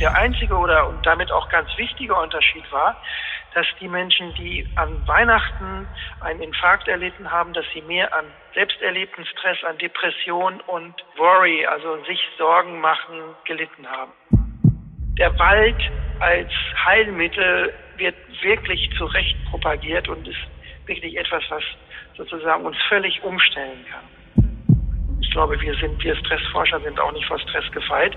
Der einzige oder und damit auch ganz wichtige Unterschied war, dass die Menschen, die an Weihnachten einen Infarkt erlitten haben, dass sie mehr an selbst erlebten Stress, an Depression und Worry, also sich Sorgen machen, gelitten haben. Der Wald als Heilmittel wird wirklich zu Recht propagiert und ist wirklich etwas, was sozusagen uns völlig umstellen kann. Ich glaube, wir sind, wir Stressforscher sind auch nicht vor Stress gefeit.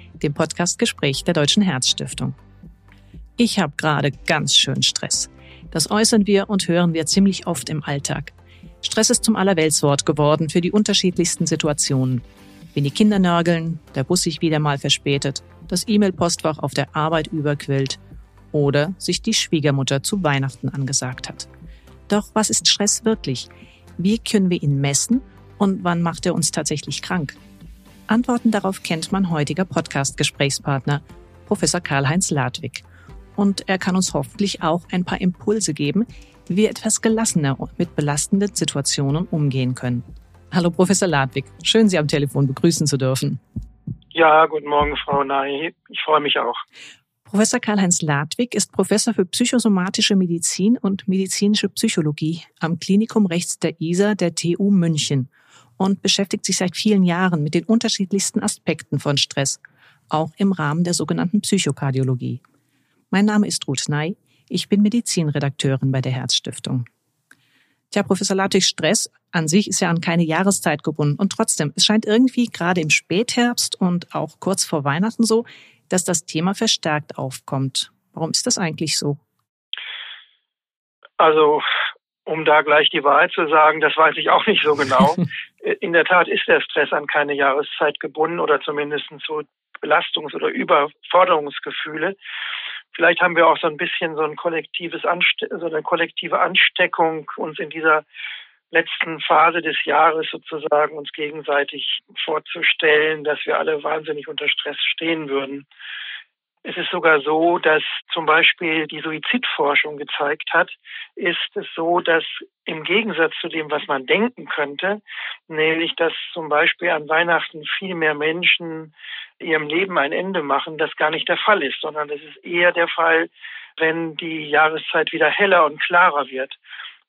dem Podcastgespräch der Deutschen Herzstiftung. Ich habe gerade ganz schön Stress. Das äußern wir und hören wir ziemlich oft im Alltag. Stress ist zum Allerweltswort geworden für die unterschiedlichsten Situationen. Wenn die Kinder nörgeln, der Bus sich wieder mal verspätet, das E-Mail-Postfach auf der Arbeit überquillt oder sich die Schwiegermutter zu Weihnachten angesagt hat. Doch was ist Stress wirklich? Wie können wir ihn messen und wann macht er uns tatsächlich krank? Antworten darauf kennt mein heutiger Podcast-Gesprächspartner, Professor Karl-Heinz Ladwig. Und er kann uns hoffentlich auch ein paar Impulse geben, wie wir etwas gelassener mit belastenden Situationen umgehen können. Hallo, Professor Ladwig. Schön, Sie am Telefon begrüßen zu dürfen. Ja, guten Morgen, Frau Nahi. Ich freue mich auch. Professor Karl-Heinz Ladwig ist Professor für psychosomatische Medizin und medizinische Psychologie am Klinikum rechts der ISA der TU München und beschäftigt sich seit vielen Jahren mit den unterschiedlichsten Aspekten von Stress, auch im Rahmen der sogenannten Psychokardiologie. Mein Name ist Ruth Ney, ich bin Medizinredakteurin bei der Herzstiftung. Tja, Professor Latwig, Stress an sich ist ja an keine Jahreszeit gebunden und trotzdem, es scheint irgendwie gerade im Spätherbst und auch kurz vor Weihnachten so, dass das Thema verstärkt aufkommt. Warum ist das eigentlich so? Also um da gleich die Wahrheit zu sagen, das weiß ich auch nicht so genau. In der Tat ist der Stress an keine Jahreszeit gebunden oder zumindest so Belastungs- oder Überforderungsgefühle. Vielleicht haben wir auch so ein bisschen so ein kollektives Anste so eine kollektive Ansteckung uns in dieser letzten Phase des Jahres sozusagen uns gegenseitig vorzustellen, dass wir alle wahnsinnig unter Stress stehen würden. Es ist sogar so, dass zum Beispiel die Suizidforschung gezeigt hat, ist es so, dass im Gegensatz zu dem, was man denken könnte, nämlich dass zum Beispiel an Weihnachten viel mehr Menschen ihrem Leben ein Ende machen, das gar nicht der Fall ist, sondern das ist eher der Fall, wenn die Jahreszeit wieder heller und klarer wird.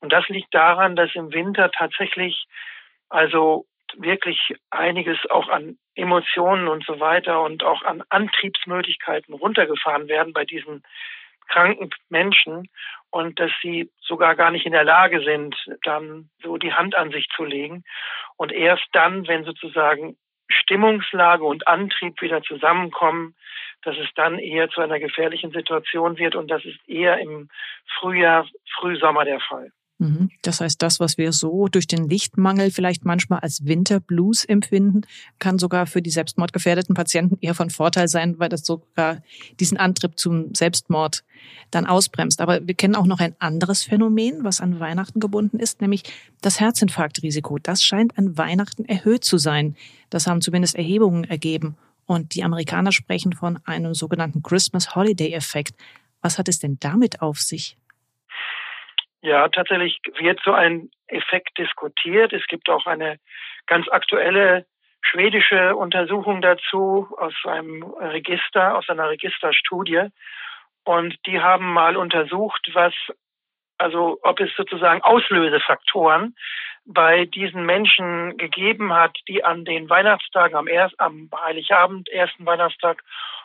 Und das liegt daran, dass im Winter tatsächlich also wirklich einiges auch an Emotionen und so weiter und auch an Antriebsmöglichkeiten runtergefahren werden bei diesen kranken Menschen und dass sie sogar gar nicht in der Lage sind, dann so die Hand an sich zu legen. Und erst dann, wenn sozusagen Stimmungslage und Antrieb wieder zusammenkommen, dass es dann eher zu einer gefährlichen Situation wird und das ist eher im Frühjahr, Frühsommer der Fall. Mhm. Das heißt, das, was wir so durch den Lichtmangel vielleicht manchmal als Winterblues empfinden, kann sogar für die selbstmordgefährdeten Patienten eher von Vorteil sein, weil das sogar diesen Antrieb zum Selbstmord dann ausbremst. Aber wir kennen auch noch ein anderes Phänomen, was an Weihnachten gebunden ist, nämlich das Herzinfarktrisiko. Das scheint an Weihnachten erhöht zu sein. Das haben zumindest Erhebungen ergeben. Und die Amerikaner sprechen von einem sogenannten Christmas Holiday Effekt. Was hat es denn damit auf sich? Ja, tatsächlich wird so ein Effekt diskutiert. Es gibt auch eine ganz aktuelle schwedische Untersuchung dazu aus einem Register, aus einer Registerstudie. Und die haben mal untersucht, was, also ob es sozusagen Auslösefaktoren bei diesen Menschen gegeben hat, die an den Weihnachtstagen am, erst, am Heiligabend, ersten Weihnachtstag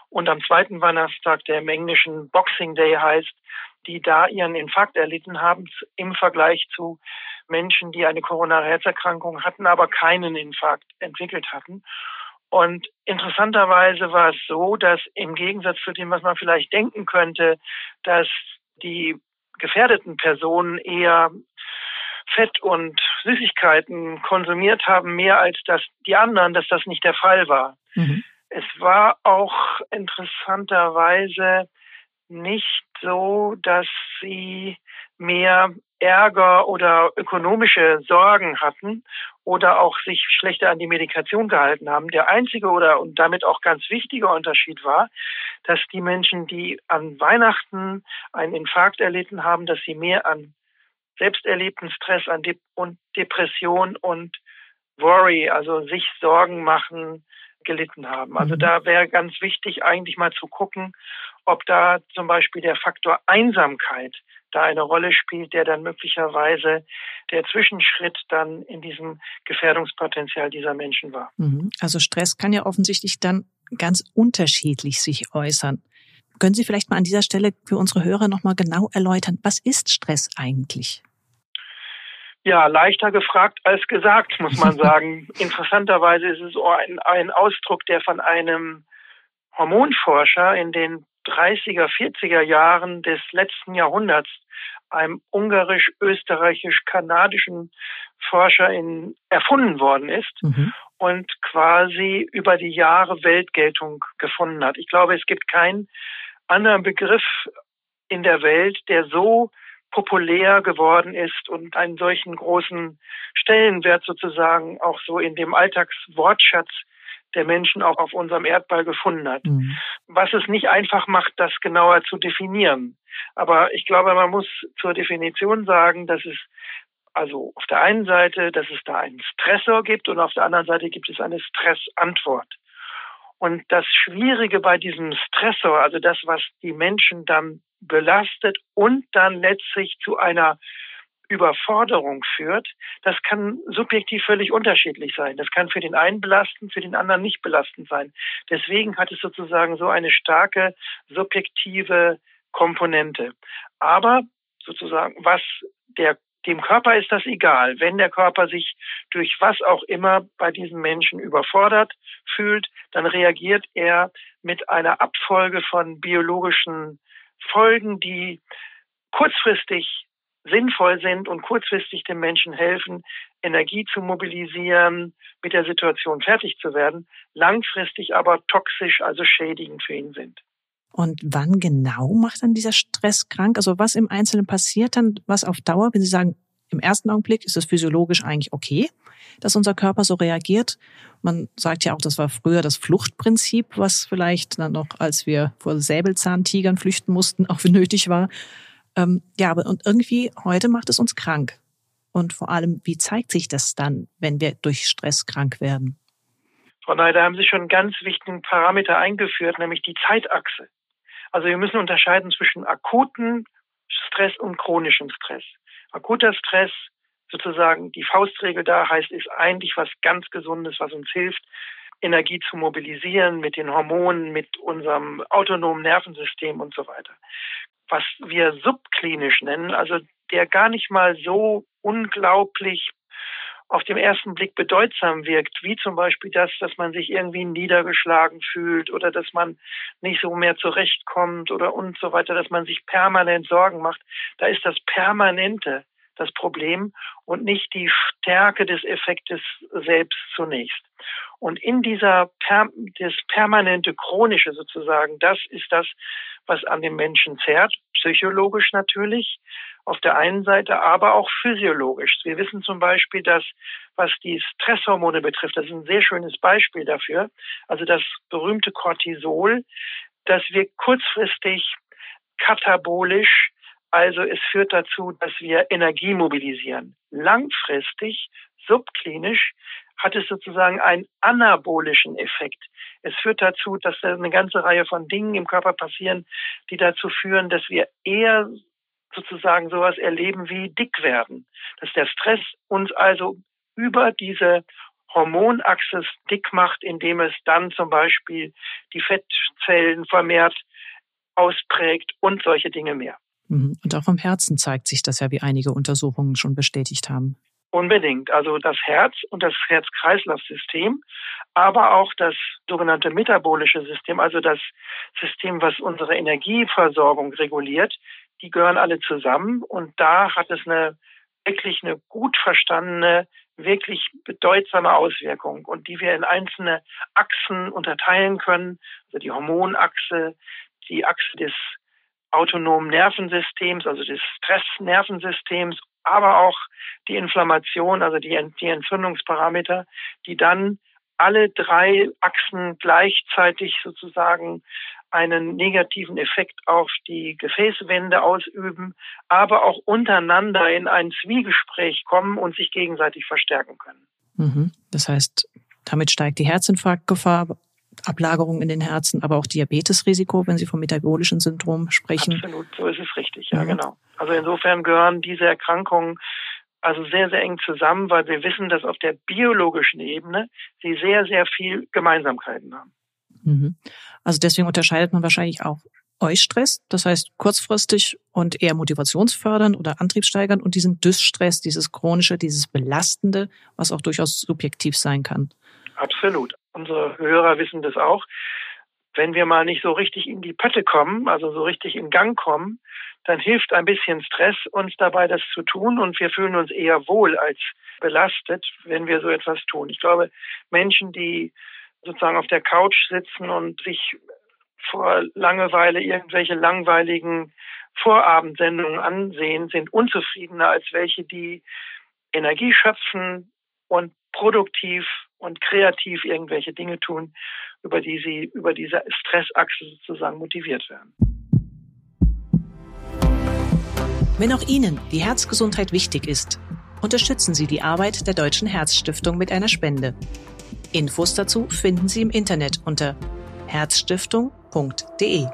und am zweiten Weihnachtstag, der im Englischen Boxing Day heißt, die da ihren Infarkt erlitten haben im Vergleich zu Menschen, die eine koronare Herzerkrankung hatten, aber keinen Infarkt entwickelt hatten. Und interessanterweise war es so, dass im Gegensatz zu dem, was man vielleicht denken könnte, dass die gefährdeten Personen eher Fett und Süßigkeiten konsumiert haben, mehr als dass die anderen, dass das nicht der Fall war. Mhm. Es war auch interessanterweise nicht so, dass sie mehr Ärger oder ökonomische Sorgen hatten oder auch sich schlechter an die Medikation gehalten haben. Der einzige oder und damit auch ganz wichtige Unterschied war, dass die Menschen, die an Weihnachten einen Infarkt erlitten haben, dass sie mehr an selbst erlebten Stress, an De und Depression und Worry, also sich Sorgen machen, gelitten haben. Also mhm. da wäre ganz wichtig, eigentlich mal zu gucken, ob da zum Beispiel der Faktor Einsamkeit da eine Rolle spielt, der dann möglicherweise der Zwischenschritt dann in diesem Gefährdungspotenzial dieser Menschen war. Mhm. Also Stress kann ja offensichtlich dann ganz unterschiedlich sich äußern. Können Sie vielleicht mal an dieser Stelle für unsere Hörer nochmal genau erläutern, was ist Stress eigentlich? Ja, leichter gefragt als gesagt, muss man sagen. Interessanterweise ist es ein, ein Ausdruck, der von einem Hormonforscher in den 30er, 40er Jahren des letzten Jahrhunderts, einem ungarisch-österreichisch-kanadischen Forscher in, erfunden worden ist mhm. und quasi über die Jahre Weltgeltung gefunden hat. Ich glaube, es gibt keinen anderen Begriff in der Welt, der so populär geworden ist und einen solchen großen Stellenwert sozusagen auch so in dem Alltagswortschatz der Menschen auch auf unserem Erdball gefunden hat. Mhm. Was es nicht einfach macht, das genauer zu definieren. Aber ich glaube, man muss zur Definition sagen, dass es also auf der einen Seite, dass es da einen Stressor gibt und auf der anderen Seite gibt es eine Stressantwort. Und das Schwierige bei diesem Stressor, also das, was die Menschen dann belastet und dann letztlich zu einer Überforderung führt, das kann subjektiv völlig unterschiedlich sein. Das kann für den einen belastend, für den anderen nicht belastend sein. Deswegen hat es sozusagen so eine starke subjektive Komponente. Aber sozusagen, was der dem Körper ist das egal. Wenn der Körper sich durch was auch immer bei diesen Menschen überfordert fühlt, dann reagiert er mit einer Abfolge von biologischen Folgen, die kurzfristig sinnvoll sind und kurzfristig den Menschen helfen, Energie zu mobilisieren, mit der Situation fertig zu werden, langfristig aber toxisch, also schädigend für ihn sind. Und wann genau macht dann dieser Stress krank? Also was im Einzelnen passiert dann, was auf Dauer, wenn Sie sagen, im ersten Augenblick ist es physiologisch eigentlich okay, dass unser Körper so reagiert. Man sagt ja auch, das war früher das Fluchtprinzip, was vielleicht dann noch, als wir vor Säbelzahntigern flüchten mussten, auch nötig war. Ähm, ja, aber und irgendwie heute macht es uns krank. Und vor allem, wie zeigt sich das dann, wenn wir durch Stress krank werden? Frau Neider, haben Sie schon einen ganz wichtigen Parameter eingeführt, nämlich die Zeitachse. Also wir müssen unterscheiden zwischen akuten Stress und chronischem Stress. Akuter Stress, sozusagen die Faustregel da heißt, ist eigentlich was ganz Gesundes, was uns hilft, Energie zu mobilisieren mit den Hormonen, mit unserem autonomen Nervensystem und so weiter. Was wir subklinisch nennen, also der gar nicht mal so unglaublich auf dem ersten Blick bedeutsam wirkt, wie zum Beispiel das, dass man sich irgendwie niedergeschlagen fühlt oder dass man nicht so mehr zurechtkommt oder und so weiter, dass man sich permanent Sorgen macht, da ist das Permanente das Problem und nicht die Stärke des Effektes selbst zunächst. Und in dieser per, das permanente chronische sozusagen, das ist das, was an dem Menschen zerrt, psychologisch natürlich auf der einen Seite, aber auch physiologisch. Wir wissen zum Beispiel, dass was die Stresshormone betrifft, das ist ein sehr schönes Beispiel dafür, also das berühmte Cortisol, das wir kurzfristig katabolisch also es führt dazu, dass wir Energie mobilisieren. Langfristig, subklinisch, hat es sozusagen einen anabolischen Effekt. Es führt dazu, dass da eine ganze Reihe von Dingen im Körper passieren, die dazu führen, dass wir eher sozusagen sowas erleben wie dick werden. Dass der Stress uns also über diese Hormonachse dick macht, indem es dann zum Beispiel die Fettzellen vermehrt ausprägt und solche Dinge mehr. Mhm. Und auch im Herzen zeigt sich das ja, wie einige Untersuchungen schon bestätigt haben. Unbedingt. Also das Herz und das Herz-Kreislauf-System, aber auch das sogenannte metabolische System, also das System, was unsere Energieversorgung reguliert, die gehören alle zusammen. Und da hat es eine wirklich eine gut verstandene wirklich bedeutsame Auswirkung und die wir in einzelne Achsen unterteilen können, also die Hormonachse, die Achse des autonomen Nervensystems, also des Stressnervensystems, aber auch die Inflammation, also die, die Entzündungsparameter, die dann alle drei Achsen gleichzeitig sozusagen einen negativen Effekt auf die Gefäßwände ausüben, aber auch untereinander in ein Zwiegespräch kommen und sich gegenseitig verstärken können. Mhm. Das heißt, damit steigt die Herzinfarktgefahr, Ablagerung in den Herzen, aber auch Diabetesrisiko, wenn Sie vom metabolischen Syndrom sprechen. Absolut, so ist es richtig, ja, mhm. genau. Also insofern gehören diese Erkrankungen also sehr, sehr eng zusammen, weil wir wissen, dass auf der biologischen Ebene sie sehr, sehr viel Gemeinsamkeiten haben. Mhm. Also deswegen unterscheidet man wahrscheinlich auch Eustress, das heißt kurzfristig und eher motivationsfördernd oder antriebssteigernd und diesen Dysstress, dieses chronische, dieses belastende, was auch durchaus subjektiv sein kann. Absolut. Unsere Hörer wissen das auch. Wenn wir mal nicht so richtig in die Pötte kommen, also so richtig in Gang kommen, dann hilft ein bisschen Stress uns dabei, das zu tun und wir fühlen uns eher wohl als belastet, wenn wir so etwas tun. Ich glaube, Menschen, die sozusagen auf der Couch sitzen und sich vor Langeweile irgendwelche langweiligen Vorabendsendungen ansehen, sind unzufriedener als welche, die Energie schöpfen und produktiv und kreativ irgendwelche Dinge tun, über die sie über diese Stressachse sozusagen motiviert werden. Wenn auch Ihnen die Herzgesundheit wichtig ist, unterstützen Sie die Arbeit der Deutschen Herzstiftung mit einer Spende. Infos dazu finden Sie im Internet unter herzstiftung.de.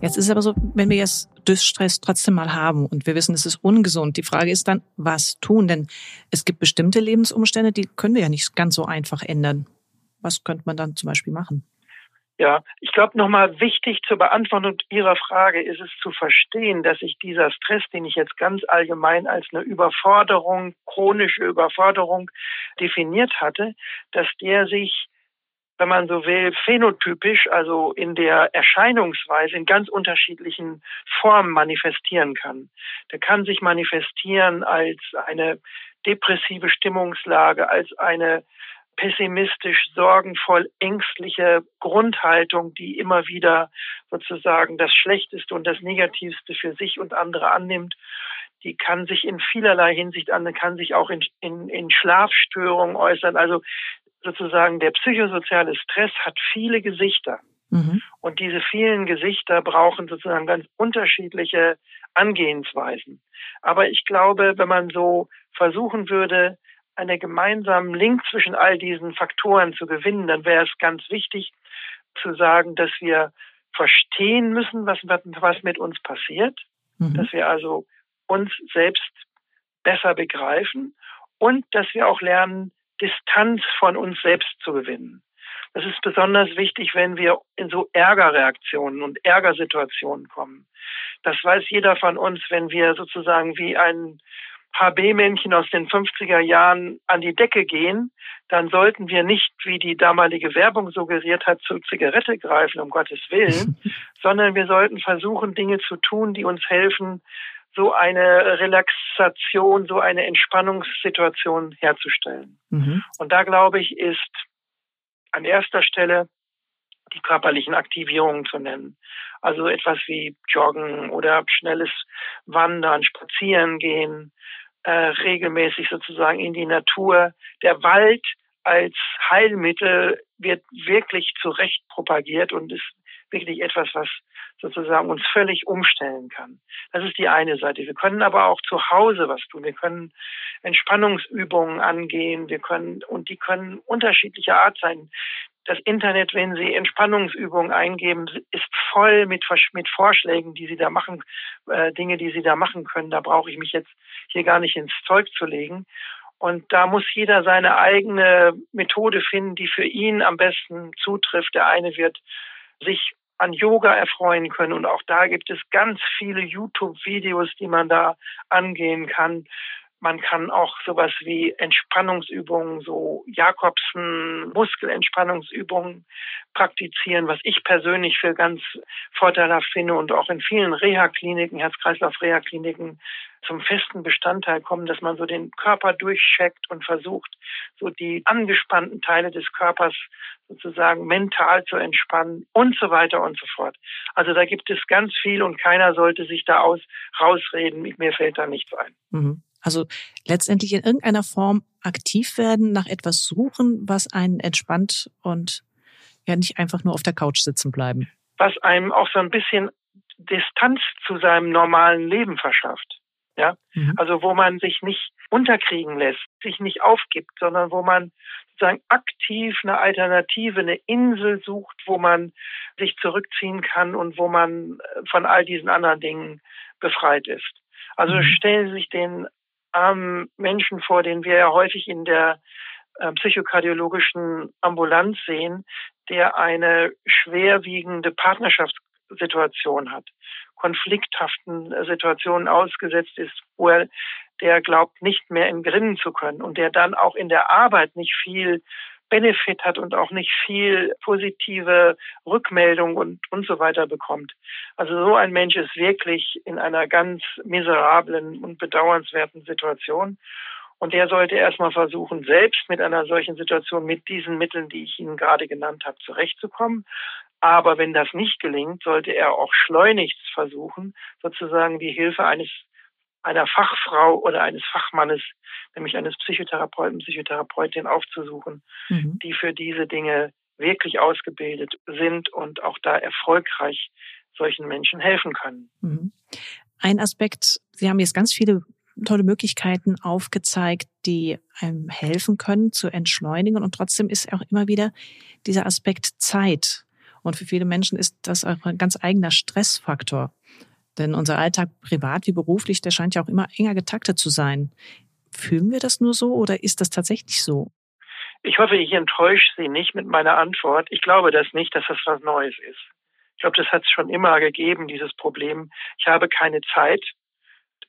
Jetzt ist es aber so, wenn wir jetzt Dysstress trotzdem mal haben und wir wissen, es ist ungesund. Die Frage ist dann, was tun? Denn es gibt bestimmte Lebensumstände, die können wir ja nicht ganz so einfach ändern. Was könnte man dann zum Beispiel machen? Ja, ich glaube, nochmal wichtig zur Beantwortung Ihrer Frage ist es zu verstehen, dass sich dieser Stress, den ich jetzt ganz allgemein als eine Überforderung, chronische Überforderung definiert hatte, dass der sich, wenn man so will, phänotypisch, also in der Erscheinungsweise in ganz unterschiedlichen Formen manifestieren kann. Der kann sich manifestieren als eine depressive Stimmungslage, als eine pessimistisch, sorgenvoll, ängstliche Grundhaltung, die immer wieder sozusagen das Schlechteste und das Negativste für sich und andere annimmt, die kann sich in vielerlei Hinsicht an, kann sich auch in, in, in Schlafstörungen äußern. Also sozusagen der psychosoziale Stress hat viele Gesichter. Mhm. Und diese vielen Gesichter brauchen sozusagen ganz unterschiedliche Angehensweisen. Aber ich glaube, wenn man so versuchen würde, einen gemeinsamen Link zwischen all diesen Faktoren zu gewinnen, dann wäre es ganz wichtig zu sagen, dass wir verstehen müssen, was, was mit uns passiert, mhm. dass wir also uns selbst besser begreifen und dass wir auch lernen, Distanz von uns selbst zu gewinnen. Das ist besonders wichtig, wenn wir in so Ärgerreaktionen und Ärgersituationen kommen. Das weiß jeder von uns, wenn wir sozusagen wie ein HB-Männchen aus den 50er Jahren an die Decke gehen, dann sollten wir nicht, wie die damalige Werbung suggeriert hat, zur Zigarette greifen, um Gottes Willen, sondern wir sollten versuchen, Dinge zu tun, die uns helfen, so eine Relaxation, so eine Entspannungssituation herzustellen. Mhm. Und da glaube ich, ist an erster Stelle die körperlichen Aktivierungen zu nennen. Also etwas wie Joggen oder schnelles Wandern, Spazieren gehen, äh, regelmäßig sozusagen in die Natur. Der Wald als Heilmittel wird wirklich zu Recht propagiert und ist wirklich etwas, was sozusagen uns völlig umstellen kann. Das ist die eine Seite. Wir können aber auch zu Hause was tun. Wir können Entspannungsübungen angehen. Wir können, und die können unterschiedlicher Art sein das Internet, wenn Sie Entspannungsübungen eingeben, ist voll mit, mit Vorschlägen, die Sie da machen, äh, Dinge, die Sie da machen können. Da brauche ich mich jetzt hier gar nicht ins Zeug zu legen. Und da muss jeder seine eigene Methode finden, die für ihn am besten zutrifft. Der eine wird sich an Yoga erfreuen können. Und auch da gibt es ganz viele YouTube-Videos, die man da angehen kann. Man kann auch sowas wie Entspannungsübungen, so Jakobsen, Muskelentspannungsübungen praktizieren, was ich persönlich für ganz vorteilhaft finde und auch in vielen Reha-Kliniken, Herz-Kreislauf-Reha-Kliniken zum festen Bestandteil kommen, dass man so den Körper durchcheckt und versucht, so die angespannten Teile des Körpers sozusagen mental zu entspannen und so weiter und so fort. Also da gibt es ganz viel und keiner sollte sich da aus rausreden. Mir fällt da nichts ein. Mhm. Also letztendlich in irgendeiner Form aktiv werden, nach etwas suchen, was einen entspannt und ja nicht einfach nur auf der Couch sitzen bleiben. Was einem auch so ein bisschen Distanz zu seinem normalen Leben verschafft. Ja, mhm. also wo man sich nicht unterkriegen lässt, sich nicht aufgibt, sondern wo man sozusagen aktiv eine Alternative, eine Insel sucht, wo man sich zurückziehen kann und wo man äh, von all diesen anderen Dingen befreit ist. Also mhm. stellen Sie sich den armen Menschen vor, den wir ja häufig in der äh, psychokardiologischen Ambulanz sehen, der eine schwerwiegende Partnerschaftssituation hat, konflikthaften Situationen ausgesetzt ist, wo er der glaubt, nicht mehr entrinnen zu können und der dann auch in der Arbeit nicht viel Benefit hat und auch nicht viel positive Rückmeldung und, und so weiter bekommt. Also so ein Mensch ist wirklich in einer ganz miserablen und bedauernswerten Situation. Und der sollte erstmal versuchen, selbst mit einer solchen Situation mit diesen Mitteln, die ich Ihnen gerade genannt habe, zurechtzukommen. Aber wenn das nicht gelingt, sollte er auch schleunigst versuchen, sozusagen die Hilfe eines einer Fachfrau oder eines Fachmannes, nämlich eines Psychotherapeuten, Psychotherapeutin aufzusuchen, mhm. die für diese Dinge wirklich ausgebildet sind und auch da erfolgreich solchen Menschen helfen können. Mhm. Ein Aspekt, Sie haben jetzt ganz viele tolle Möglichkeiten aufgezeigt, die einem helfen können zu entschleunigen. Und trotzdem ist auch immer wieder dieser Aspekt Zeit. Und für viele Menschen ist das auch ein ganz eigener Stressfaktor. Denn unser Alltag, privat wie beruflich, der scheint ja auch immer enger getaktet zu sein. Fühlen wir das nur so oder ist das tatsächlich so? Ich hoffe, ich enttäusche Sie nicht mit meiner Antwort. Ich glaube das nicht, dass das was Neues ist. Ich glaube, das hat es schon immer gegeben, dieses Problem. Ich habe keine Zeit.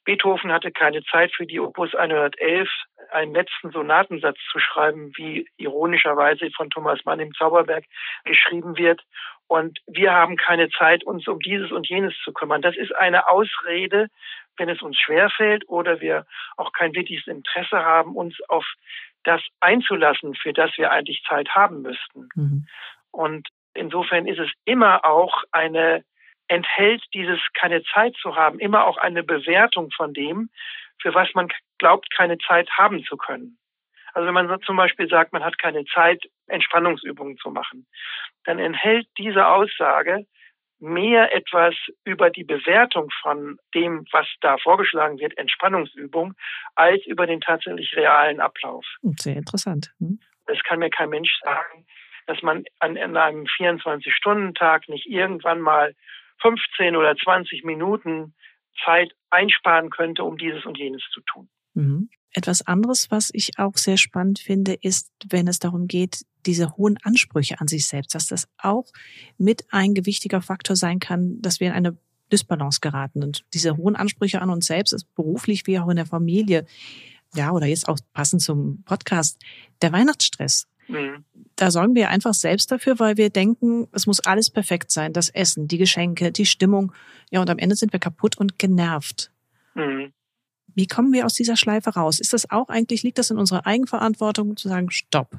Beethoven hatte keine Zeit für die Opus 111, einen letzten Sonatensatz zu schreiben, wie ironischerweise von Thomas Mann im Zauberberg geschrieben wird. Und wir haben keine Zeit, uns um dieses und jenes zu kümmern. Das ist eine Ausrede, wenn es uns schwerfällt oder wir auch kein wirkliches Interesse haben, uns auf das einzulassen, für das wir eigentlich Zeit haben müssten. Mhm. Und insofern ist es immer auch eine, enthält dieses keine Zeit zu haben, immer auch eine Bewertung von dem, für was man glaubt, keine Zeit haben zu können. Also wenn man zum Beispiel sagt, man hat keine Zeit, Entspannungsübungen zu machen, dann enthält diese Aussage mehr etwas über die Bewertung von dem, was da vorgeschlagen wird, Entspannungsübung, als über den tatsächlich realen Ablauf. Sehr interessant. Hm. Es kann mir kein Mensch sagen, dass man an, an einem 24-Stunden-Tag nicht irgendwann mal 15 oder 20 Minuten Zeit einsparen könnte, um dieses und jenes zu tun. Mhm. Etwas anderes, was ich auch sehr spannend finde, ist, wenn es darum geht, diese hohen Ansprüche an sich selbst, dass das auch mit ein gewichtiger Faktor sein kann, dass wir in eine Dysbalance geraten. Und diese hohen Ansprüche an uns selbst, ist beruflich wie auch in der Familie, ja, oder jetzt auch passend zum Podcast, der Weihnachtsstress. Mhm. Da sorgen wir einfach selbst dafür, weil wir denken, es muss alles perfekt sein. Das Essen, die Geschenke, die Stimmung. Ja, und am Ende sind wir kaputt und genervt. Mhm. Wie kommen wir aus dieser Schleife raus? Ist das auch eigentlich, liegt das in unserer Eigenverantwortung zu sagen, stopp?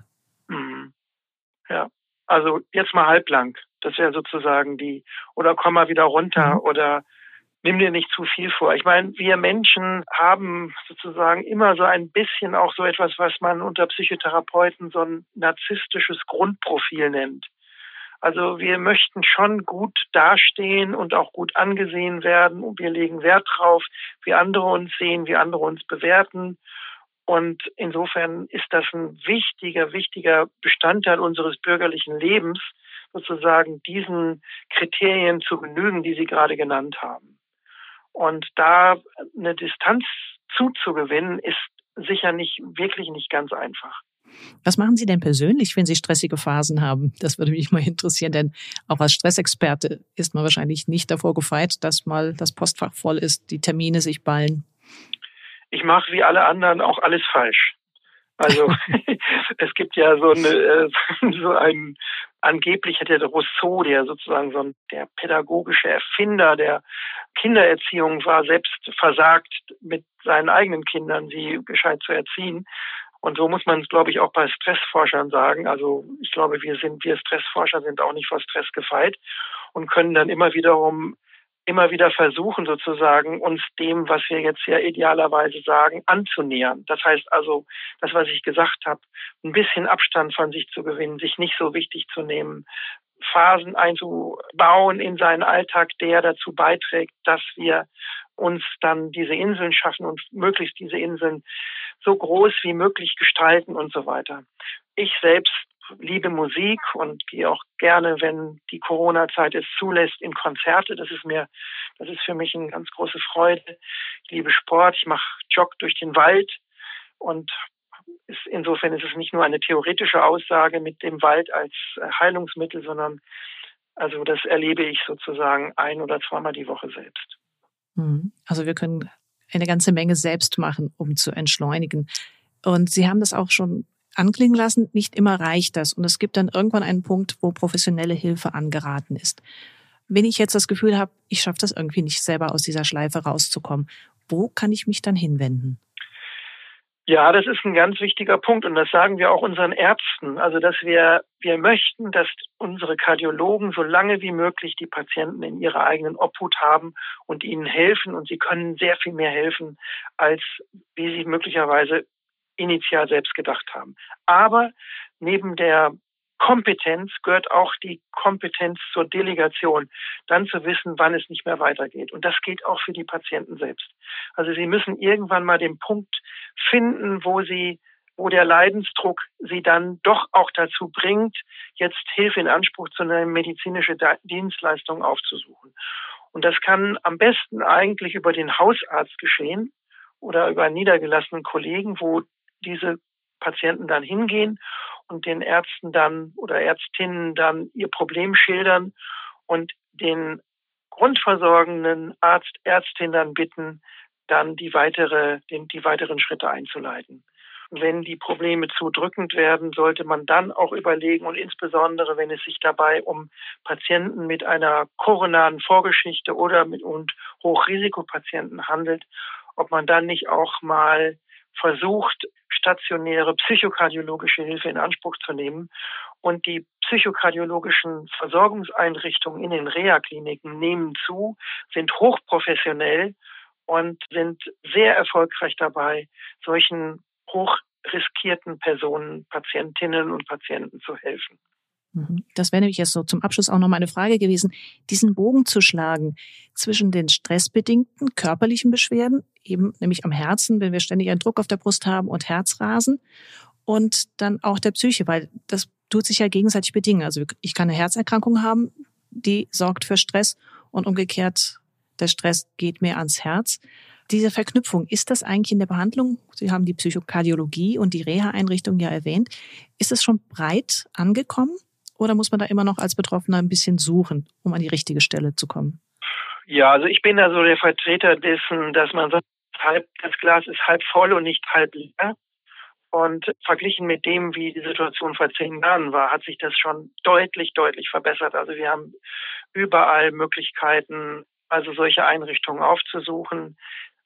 Mhm. Ja, also jetzt mal halblang. Das wäre sozusagen die, oder komm mal wieder runter mhm. oder nimm dir nicht zu viel vor. Ich meine, wir Menschen haben sozusagen immer so ein bisschen auch so etwas, was man unter Psychotherapeuten so ein narzisstisches Grundprofil nennt. Also wir möchten schon gut dastehen und auch gut angesehen werden und wir legen Wert drauf, wie andere uns sehen, wie andere uns bewerten. Und insofern ist das ein wichtiger, wichtiger Bestandteil unseres bürgerlichen Lebens, sozusagen diesen Kriterien zu genügen, die Sie gerade genannt haben. Und da eine Distanz zuzugewinnen, ist sicher nicht, wirklich nicht ganz einfach. Was machen Sie denn persönlich, wenn Sie stressige Phasen haben? Das würde mich mal interessieren, denn auch als Stressexperte ist man wahrscheinlich nicht davor gefeit, dass mal das Postfach voll ist, die Termine sich ballen. ich mache wie alle anderen auch alles falsch. Also es gibt ja so eine äh, so ein angeblich hätte der Rousseau, der sozusagen so ein, der pädagogische Erfinder der Kindererziehung war, selbst versagt mit seinen eigenen Kindern, sie gescheit zu erziehen. Und so muss man es, glaube ich, auch bei Stressforschern sagen. Also ich glaube, wir sind, wir Stressforscher sind auch nicht vor Stress gefeit und können dann immer wiederum immer wieder versuchen, sozusagen uns dem, was wir jetzt ja idealerweise sagen, anzunähern. Das heißt also, das, was ich gesagt habe, ein bisschen Abstand von sich zu gewinnen, sich nicht so wichtig zu nehmen, Phasen einzubauen in seinen Alltag, der dazu beiträgt, dass wir uns dann diese Inseln schaffen und möglichst diese Inseln so groß wie möglich gestalten und so weiter. Ich selbst liebe Musik und gehe auch gerne, wenn die Corona-Zeit es zulässt, in Konzerte. Das ist mir, das ist für mich eine ganz große Freude. Ich liebe Sport, ich mache Jog durch den Wald und ist, insofern ist es nicht nur eine theoretische Aussage mit dem Wald als Heilungsmittel, sondern also das erlebe ich sozusagen ein oder zweimal die Woche selbst. Mhm. Also wir können eine ganze Menge selbst machen, um zu entschleunigen. Und Sie haben das auch schon anklingen lassen, nicht immer reicht das. Und es gibt dann irgendwann einen Punkt, wo professionelle Hilfe angeraten ist. Wenn ich jetzt das Gefühl habe, ich schaffe das irgendwie nicht selber aus dieser Schleife rauszukommen, wo kann ich mich dann hinwenden? Ja, das ist ein ganz wichtiger Punkt und das sagen wir auch unseren Ärzten. Also, dass wir, wir möchten, dass unsere Kardiologen so lange wie möglich die Patienten in ihrer eigenen Obhut haben und ihnen helfen und sie können sehr viel mehr helfen, als wie sie möglicherweise initial selbst gedacht haben. Aber neben der Kompetenz gehört auch die Kompetenz zur Delegation, dann zu wissen, wann es nicht mehr weitergeht. Und das gilt auch für die Patienten selbst. Also sie müssen irgendwann mal den Punkt finden, wo sie wo der Leidensdruck sie dann doch auch dazu bringt, jetzt Hilfe in Anspruch zu nehmen, medizinische Dienstleistungen aufzusuchen. Und das kann am besten eigentlich über den Hausarzt geschehen oder über niedergelassenen Kollegen, wo diese Patienten dann hingehen und den Ärzten dann oder Ärztinnen dann ihr Problem schildern und den grundversorgenden Arzt, Ärztin dann bitten, dann die weitere, den, die weiteren Schritte einzuleiten. wenn die Probleme zu drückend werden, sollte man dann auch überlegen und insbesondere, wenn es sich dabei um Patienten mit einer koronaren Vorgeschichte oder mit und Hochrisikopatienten handelt, ob man dann nicht auch mal versucht, stationäre psychokardiologische Hilfe in Anspruch zu nehmen. Und die psychokardiologischen Versorgungseinrichtungen in den Reha-Kliniken nehmen zu, sind hochprofessionell und sind sehr erfolgreich dabei, solchen hochriskierten Personen, Patientinnen und Patienten zu helfen. Mhm. Das wäre nämlich jetzt so zum Abschluss auch noch mal eine Frage gewesen, diesen Bogen zu schlagen zwischen den stressbedingten körperlichen Beschwerden, eben nämlich am Herzen, wenn wir ständig einen Druck auf der Brust haben und Herzrasen und dann auch der Psyche, weil das tut sich ja gegenseitig bedingen. Also ich kann eine Herzerkrankung haben, die sorgt für Stress und umgekehrt der Stress geht mir ans Herz. Diese Verknüpfung, ist das eigentlich in der Behandlung? Sie haben die Psychokardiologie und die Reha-Einrichtung ja erwähnt. Ist es schon breit angekommen? Oder muss man da immer noch als Betroffener ein bisschen suchen, um an die richtige Stelle zu kommen? Ja, also ich bin da so der Vertreter dessen, dass man sagt, halb, das Glas ist halb voll und nicht halb leer. Und verglichen mit dem, wie die Situation vor zehn Jahren war, hat sich das schon deutlich, deutlich verbessert. Also wir haben überall Möglichkeiten, also solche Einrichtungen aufzusuchen.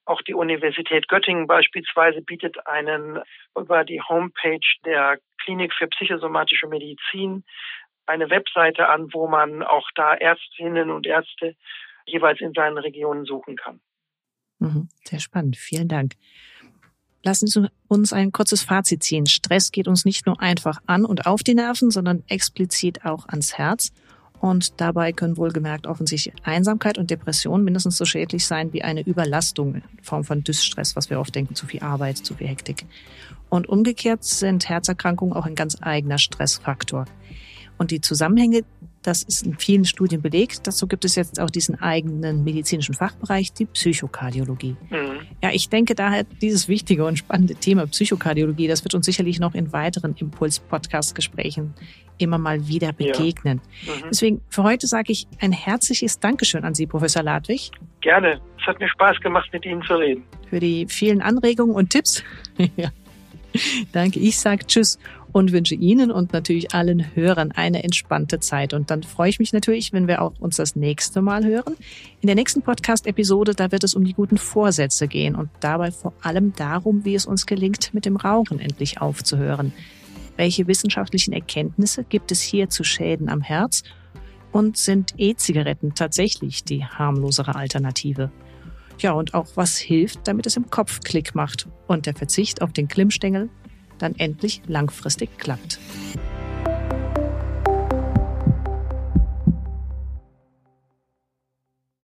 Auch die Universität Göttingen beispielsweise bietet einen über die Homepage der Klinik für psychosomatische Medizin eine Webseite an, wo man auch da Ärztinnen und Ärzte jeweils in seinen Regionen suchen kann. Mhm, sehr spannend. Vielen Dank. Lassen Sie uns ein kurzes Fazit ziehen. Stress geht uns nicht nur einfach an und auf die Nerven, sondern explizit auch ans Herz. Und dabei können wohlgemerkt offensichtlich Einsamkeit und Depression mindestens so schädlich sein wie eine Überlastung in Form von Dysstress, was wir oft denken, zu viel Arbeit, zu viel Hektik. Und umgekehrt sind Herzerkrankungen auch ein ganz eigener Stressfaktor. Und die Zusammenhänge, das ist in vielen Studien belegt. Dazu gibt es jetzt auch diesen eigenen medizinischen Fachbereich, die Psychokardiologie. Mhm. Ja, ich denke daher, dieses wichtige und spannende Thema Psychokardiologie, das wird uns sicherlich noch in weiteren Impuls-Podcast-Gesprächen immer mal wieder begegnen. Ja. Mhm. Deswegen für heute sage ich ein herzliches Dankeschön an Sie, Professor Ladwig. Gerne. Es hat mir Spaß gemacht, mit Ihnen zu reden. Für die vielen Anregungen und Tipps. ja. Danke. Ich sage Tschüss und wünsche Ihnen und natürlich allen Hörern eine entspannte Zeit. Und dann freue ich mich natürlich, wenn wir auch uns das nächste Mal hören. In der nächsten Podcast-Episode, da wird es um die guten Vorsätze gehen und dabei vor allem darum, wie es uns gelingt, mit dem Rauchen endlich aufzuhören. Welche wissenschaftlichen Erkenntnisse gibt es hier zu Schäden am Herz? Und sind E-Zigaretten tatsächlich die harmlosere Alternative? Ja, und auch was hilft, damit es im Kopf Klick macht und der Verzicht auf den Klimmstängel dann endlich langfristig klappt.